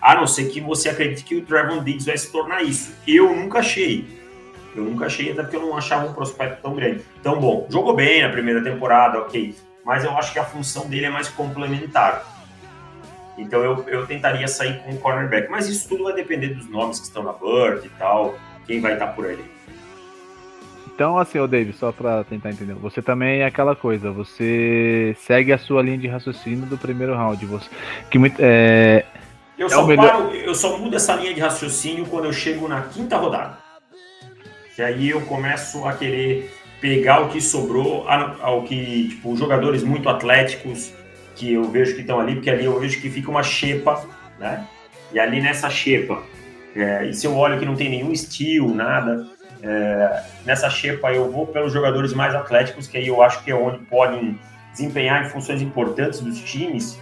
A não ser que você acredite que o Trevon Diggs vai se tornar isso. Eu nunca achei. Eu nunca achei, até porque eu não achava um prospecto tão grande. Então, bom, jogou bem na primeira temporada, ok. Mas eu acho que a função dele é mais complementar. Então eu, eu tentaria sair com o cornerback. Mas isso tudo vai depender dos nomes que estão na Bird e tal, quem vai estar por ali. Então, assim, ô David, só pra tentar entender, você também é aquela coisa, você segue a sua linha de raciocínio do primeiro round. Você, que muito, é, eu, é só paro, eu só mudo essa linha de raciocínio quando eu chego na quinta rodada. Que aí eu começo a querer pegar o que sobrou, ao que, tipo, jogadores muito atléticos que eu vejo que estão ali, porque ali eu vejo que fica uma xepa, né? E ali nessa xepa, é, e se eu olho que não tem nenhum estilo, nada, é, nessa xepa eu vou pelos jogadores mais atléticos, que aí eu acho que é onde podem desempenhar em funções importantes dos times,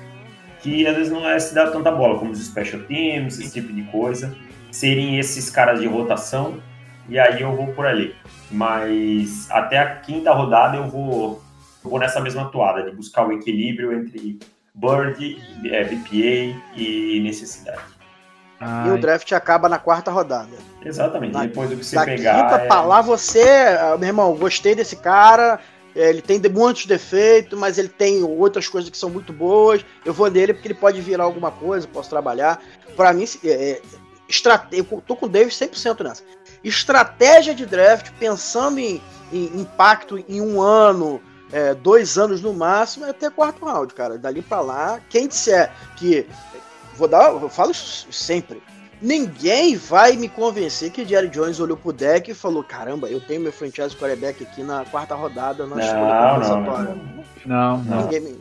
que às vezes não é se dar tanta bola, como os special teams, esse tipo de coisa, serem esses caras de rotação, e aí eu vou por ali. Mas até a quinta rodada eu vou, eu vou nessa mesma toada, de buscar o equilíbrio entre Bird, é, BPA e necessidade. Ai. E o draft acaba na quarta rodada. Exatamente, na, depois do que você da pegar. Quinta é... pra lá, você, ah, meu irmão, gostei desse cara. Ele tem muitos defeitos, mas ele tem outras coisas que são muito boas. Eu vou nele porque ele pode virar alguma coisa, posso trabalhar. Para mim, é, é estrate... eu tô com o Davis 100% nessa. Estratégia de draft, pensando em, em impacto em um ano, é, dois anos no máximo, é até quarto round, cara. Dali para lá, quem disser que vou dar, eu falo isso sempre. Ninguém vai me convencer que Jerry Jones olhou pro deck e falou: caramba, eu tenho meu franchise quarterback aqui na quarta rodada na escolha compensatória. Não, não. Ninguém me...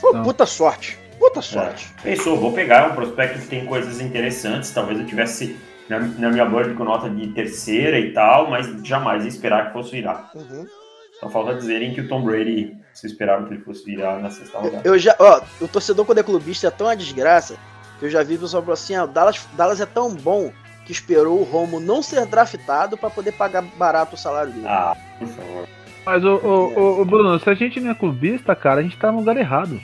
Foi não. puta sorte. Puta sorte. É. Pensou, vou pegar um prospecto que tem coisas interessantes. Talvez eu tivesse na, na minha board com nota de terceira e tal, mas jamais ia esperar que fosse virar. Uhum. Só falta dizerem que o Tom Brady se esperava que ele fosse virar na sexta rodada. Eu já, ó, o torcedor quando é clubista é tão uma desgraça eu já vi o pessoal assim: ah, o Dallas, Dallas é tão bom que esperou o Romo não ser draftado para poder pagar barato o salário dele. Ah, por favor. Mas, o, o, o, Bruno, se a gente não é clubista, cara, a gente tá no lugar errado.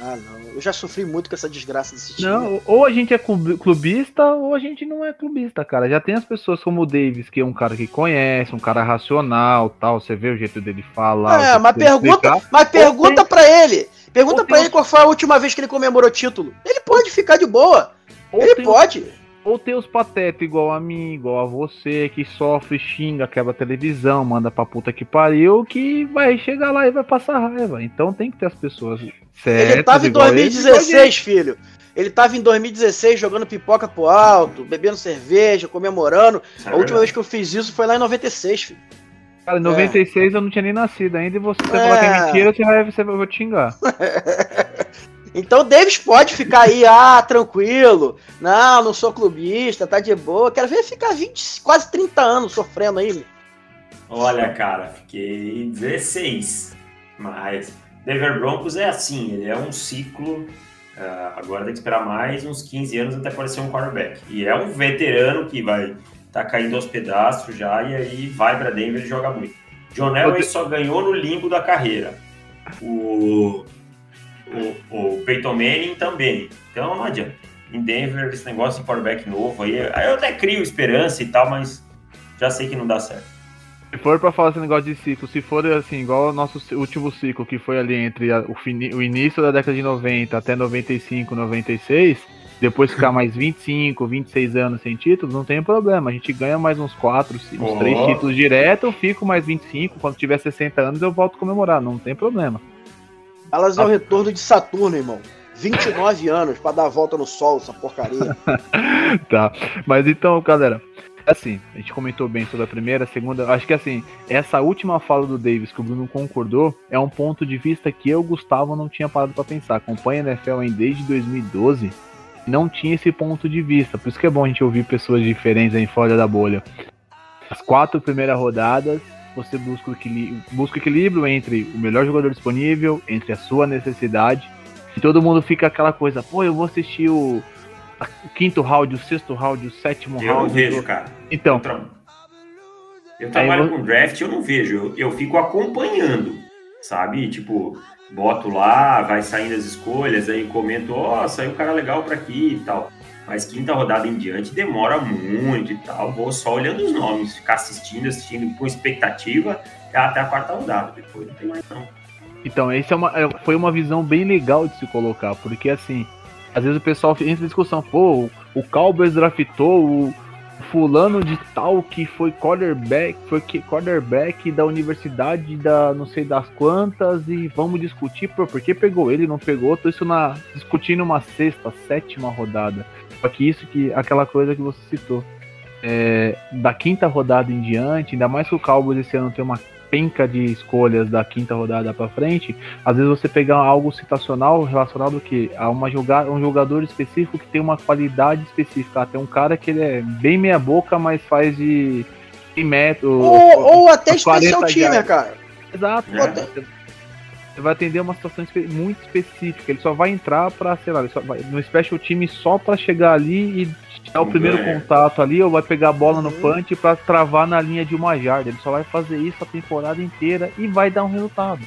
Ah, não. Eu já sofri muito com essa desgraça desse time. Não, ou a gente é clubista ou a gente não é clubista, cara. Já tem as pessoas como o Davis, que é um cara que conhece, um cara racional, tal. Você vê o jeito dele falar. É, mas pergunta, mas pergunta para ele. Pergunta para ele qual foi a última vez que ele comemorou título. Ele pode ficar de boa. ele pode. Ou tem os patetas igual a mim, igual a você, que sofre, xinga, quebra a televisão, manda pra puta que pariu, que vai chegar lá e vai passar raiva. Então tem que ter as pessoas certas. Ele tava em 2016, filho. Ele tava em 2016 jogando pipoca pro alto, bebendo cerveja, comemorando. É a última vez que eu fiz isso foi lá em 96, filho. Cara, em 96 é. eu não tinha nem nascido ainda e você é. falar que é mentira, você vai, você vai, eu vou te xingar. *laughs* Então o Davis pode ficar aí, *laughs* ah, tranquilo. Não, não sou clubista, tá de boa. Quero ver ficar 20, quase 30 anos sofrendo aí. Olha, cara, fiquei 16. Mas Denver Broncos é assim, ele é um ciclo. Uh, agora tem que esperar mais uns 15 anos até aparecer um quarterback. E é um veterano que vai tá caindo aos pedaços já e aí vai para Denver e joga muito. John Elway só ganhou no limbo da carreira. O o, o Peyton Manning também. Então não adianta. Em Denver, esse negócio de quarterback novo aí, aí eu até crio esperança e tal, mas já sei que não dá certo. Se for para falar esse negócio de ciclo, se for assim, igual o nosso último ciclo, que foi ali entre a, o, fini, o, início da década de 90 até 95, 96, depois ficar mais 25, 26 anos sem títulos, não tem problema. A gente ganha mais uns 4, uns oh. 3 títulos direto, eu fico mais 25. Quando tiver 60 anos, eu volto a comemorar, não tem problema. Elas é o retorno de Saturno, irmão. 29 *laughs* anos para dar a volta no sol, essa porcaria. *laughs* tá, mas então, galera, assim, a gente comentou bem sobre a primeira, a segunda. Acho que assim, essa última fala do Davis que o Bruno concordou é um ponto de vista que eu, Gustavo, não tinha parado para pensar. Acompanha a NFL em desde 2012 não tinha esse ponto de vista. Por isso que é bom a gente ouvir pessoas diferentes aí fora da bolha. As quatro primeiras rodadas, você busca o, equilíbrio, busca o equilíbrio entre o melhor jogador disponível, entre a sua necessidade. E todo mundo fica aquela coisa, pô, eu vou assistir o, o quinto round, o sexto round, o sétimo eu round. Eu vejo, cara. Então. Eu, trabalho com draft, eu não vejo. Eu, eu fico acompanhando, sabe? Tipo, boto lá, vai saindo as escolhas, aí comento, ó, oh, saiu um cara legal para aqui e tal. Mas quinta rodada em diante demora muito e tal. Vou só olhando os nomes, ficar assistindo, assistindo com expectativa até a quarta rodada. Depois não tem mais não. Então, essa é uma, é, foi uma visão bem legal de se colocar, porque assim, às vezes o pessoal entra em discussão, pô, o Cowboys draftou o, fulano de tal que foi quarterback, foi quarterback da universidade da não sei das quantas e vamos discutir por, por que pegou ele não pegou, tô isso na discutindo uma sexta, sétima rodada. Só que isso que aquela coisa que você citou. É, da quinta rodada em diante, ainda mais que o Cowboys esse ano tem uma penca de escolhas da quinta rodada para frente, às vezes você pegar algo citacional relacionado que a uma jogar um jogador específico que tem uma qualidade específica, até um cara que ele é bem meia boca, mas faz de, de metro ou, ou até especial time, né, cara. Exato. É. vai atender uma situação muito específica. Ele só vai entrar para, sei lá, vai, no special time só para chegar ali e dar o primeiro é. contato ali, ou vai pegar a bola no uhum. punch para travar na linha de uma jarda. Ele só vai fazer isso a temporada inteira e vai dar um resultado.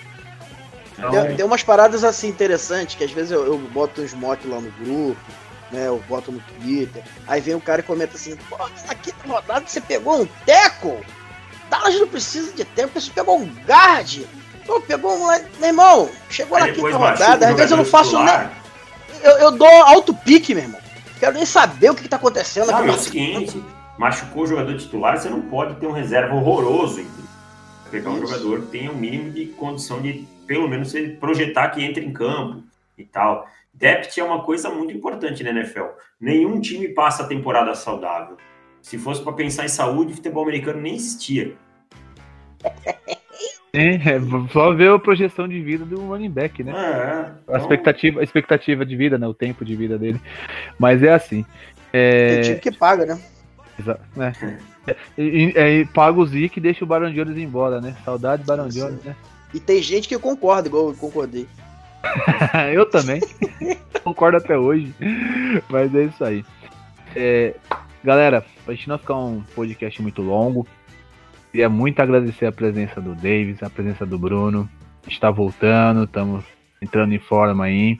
Então... Tem, tem, umas paradas assim interessantes que às vezes eu, eu boto uns motes lá no grupo, né? Eu boto no Twitter. Aí vem um cara e comenta assim: pô, aqui na rodada você pegou um teco? Dallas não precisa de tempo, você pegou um guard. Pô, pegou um. Meu irmão, chegou na quinta rodada, às vezes eu não faço nem. Eu, eu dou alto pique, meu irmão. Quero nem saber o que, que tá acontecendo aqui. é o seguinte, machucou o jogador titular, você não pode ter um reserva horroroso. Entendeu? Pegar um jogador que tenha o um mínimo de condição de, pelo menos, ele projetar que entre em campo e tal. Depth é uma coisa muito importante na NFL. Nenhum time passa a temporada saudável. Se fosse para pensar em saúde, futebol americano nem existia. *laughs* É, é, só ver a projeção de vida do running back, né? É, então... a, expectativa, a expectativa de vida, né? O tempo de vida dele. Mas é assim. É... Tem time que paga, né? Exato, né? E, e, paga o Zic e deixa o Barão Jones embora, né? Saudade do Barão Jones, né? E tem gente que concorda, igual eu concordei. *laughs* eu também. *laughs* Concordo até hoje. Mas é isso aí. É, galera, pra gente não ficar um podcast muito longo, Queria muito agradecer a presença do Davis, a presença do Bruno. Está voltando, estamos entrando em forma aí.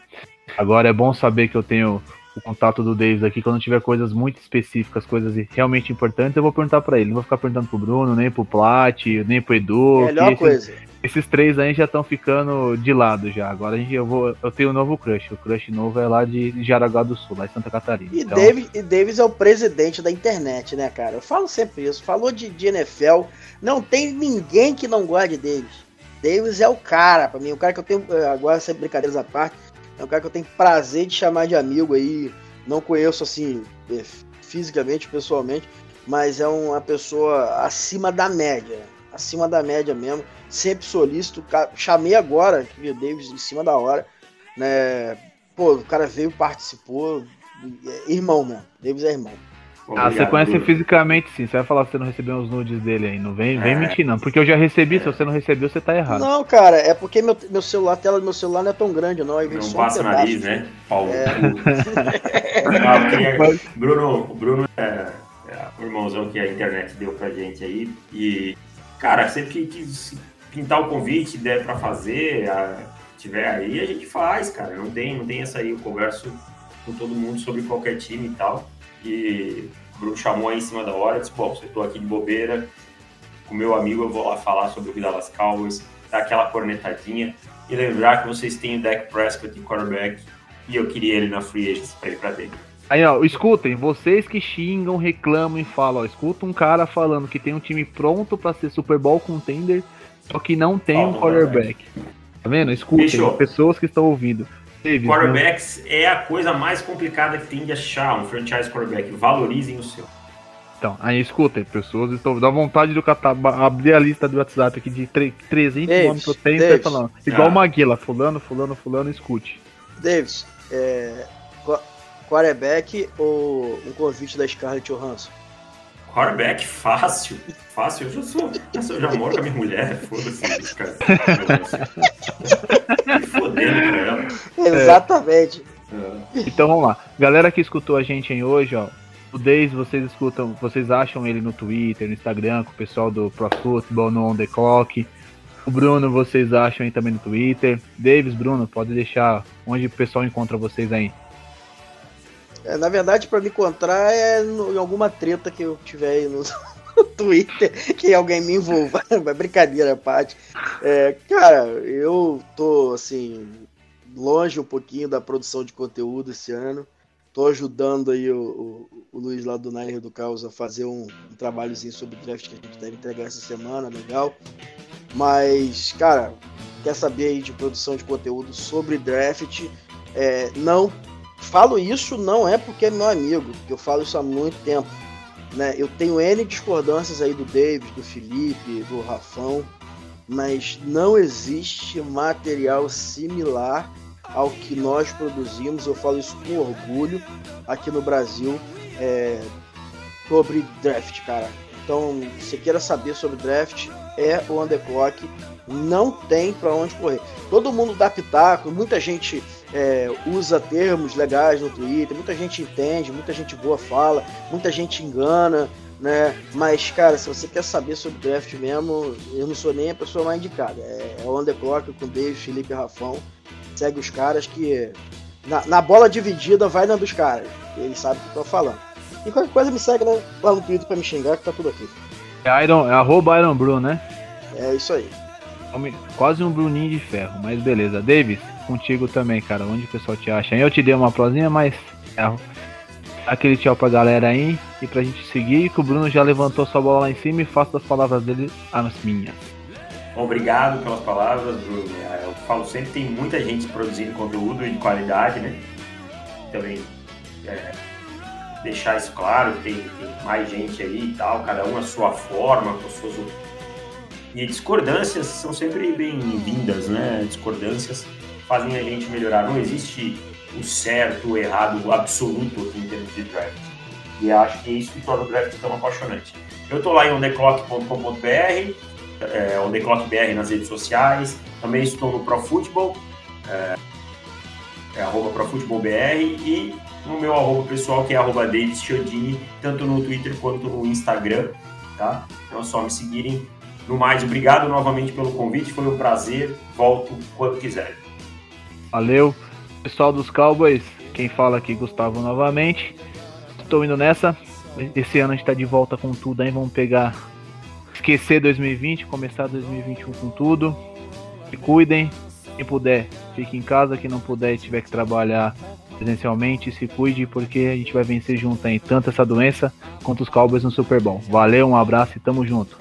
Agora é bom saber que eu tenho o contato do Davis aqui. Quando tiver coisas muito específicas, coisas realmente importantes, eu vou perguntar para ele. Não vou ficar perguntando pro Bruno, nem pro Plat, nem pro Edu. Melhor coisa. Esses três aí já estão ficando de lado já. Agora a gente, eu, vou, eu tenho um novo crush. O crush novo é lá de Jaraguá do Sul, lá em Santa Catarina. E, então... Davis, e Davis é o presidente da internet, né, cara? Eu falo sempre isso. Falou de, de NFL, não tem ninguém que não goste de Davis. Davis é o cara, para mim, o cara que eu tenho, eh, agora sem brincadeiras à parte, é um cara que eu tenho prazer de chamar de amigo aí. Não conheço assim, eh, fisicamente, pessoalmente, mas é uma pessoa acima da média. Acima da média mesmo. Sempre solícito. Chamei agora, o Davis em cima da hora. Né? Pô, o cara veio, participou. É irmão mesmo. Davis é irmão. Obrigado, ah, você conhece Bruno. fisicamente sim. Você vai falar que você não recebeu os nudes dele aí. Não vem, vem é. mentir, não. Porque eu já recebi, é. se você não recebeu, você tá errado. Não, cara, é porque meu, meu celular, a tela do meu celular não é tão grande, não. Aí vem não passa um nariz, né? Paulo. É. *laughs* Bruno, o Bruno é, é, o irmãozão que a internet deu pra gente aí. E, cara, sempre que quis pintar o convite, der pra fazer, a, tiver aí, a gente faz, cara. Não tem, não tem essa aí. Eu converso com todo mundo sobre qualquer time e tal. E o Bruno chamou aí em cima da hora, disse, bom, você tô aqui de bobeira, com meu amigo eu vou lá falar sobre o Dallas Cowboys, dar aquela cornetadinha e lembrar que vocês têm o Dak Prescott em quarterback e eu queria ele na free agency para ir para dentro. Aí, ó, escutem, vocês que xingam, reclamam e falam, ó, escuta um cara falando que tem um time pronto para ser Super Bowl contender, só que não tem oh, um quarterback. Tá vendo? Escutem, Fechou. pessoas que estão ouvindo. Davis, quarterbacks né? é a coisa mais complicada que tem de achar um franchise quarterback. Valorizem o seu. Então, aí escutem, pessoas estão dá vontade de catar, abrir a lista do WhatsApp aqui de 300 nomes que eu tenho e falando. Igual ah. Maguila, fulano, fulano, fulano, escute. Davis, é, quarterback ou um convite da Scarlett Johansson? Quarterback fácil, fácil. Eu já sou, eu, sou, eu já moro com a minha mulher, foda-se, cara. Fodendo pra ela. Exatamente. É. Então vamos lá. Galera que escutou a gente aí hoje, ó. O Days, vocês escutam, vocês acham ele no Twitter, no Instagram, com o pessoal do Pro Football, no On The Clock. O Bruno, vocês acham aí também no Twitter. Davis, Bruno, pode deixar onde o pessoal encontra vocês aí. É, na verdade, para me encontrar é no, em alguma treta que eu tiver aí no, *laughs* no Twitter, que alguém me envolva. *laughs* Brincadeira, Paty. É, cara, eu tô assim, longe um pouquinho da produção de conteúdo esse ano. Tô ajudando aí o, o, o Luiz lá do Niner do Caos a fazer um, um trabalhozinho sobre draft que a gente deve entregar essa semana, legal. Mas, cara, quer saber aí de produção de conteúdo sobre draft? É, não Falo isso não é porque é meu amigo, eu falo isso há muito tempo. Né? Eu tenho N discordâncias aí do David, do Felipe, do Rafão, mas não existe material similar ao que nós produzimos. Eu falo isso com orgulho aqui no Brasil é, sobre draft, cara. Então, se queira saber sobre draft, é o Underclock. Não tem para onde correr. Todo mundo dá pitaco, muita gente é, usa termos legais no Twitter, muita gente entende, muita gente boa fala, muita gente engana, né? Mas, cara, se você quer saber sobre draft mesmo, eu não sou nem a pessoa mais indicada. É, é o Underclock com David, Felipe Rafão. Segue os caras que. Na, na bola dividida, vai na dos caras. Eles sabem o que estão falando. E qualquer coisa me segue né, lá no Twitter pra me xingar, que tá tudo aqui. É, Iron, é arroba Iron Bru, né? É isso aí. Quase um Bruninho de ferro, mas beleza. Davis, contigo também, cara. Onde o pessoal te acha? Eu te dei uma prosinha, mas é, aquele tchau pra galera aí e pra gente seguir. Que o Bruno já levantou sua bola lá em cima e faça as palavras dele as minhas. Obrigado pelas palavras, Bruno. É, eu falo sempre tem muita gente produzindo conteúdo de qualidade, né? Também é, deixar isso claro, tem, tem mais gente aí e tal, cada um a sua forma, com suas e discordâncias são sempre bem-vindas, né? Discordâncias fazem a gente melhorar. Não existe o certo, o errado, o absoluto aqui em termos de draft. E acho que é isso que torna o draft tão apaixonante. Eu estou lá em ondeclock.com.br, é, ondeclockbr nas redes sociais, também estou no ProFootball, é, é arroba ProFootballBR, e no meu arroba pessoal, que é arroba tanto no Twitter quanto no Instagram, tá? Então é só me seguirem. No mais, obrigado novamente pelo convite, foi um prazer, volto quando quiser. Valeu. Pessoal dos Cowboys, quem fala aqui Gustavo novamente. Estou indo nessa. Esse ano a gente está de volta com tudo aí. Vamos pegar. Esquecer 2020, começar 2021 com tudo. Se cuidem. Quem puder, fique em casa. Quem não puder e tiver que trabalhar presencialmente, se cuide, porque a gente vai vencer junto aí, tanto essa doença quanto os Cowboys no Super Bowl. Valeu, um abraço e tamo junto.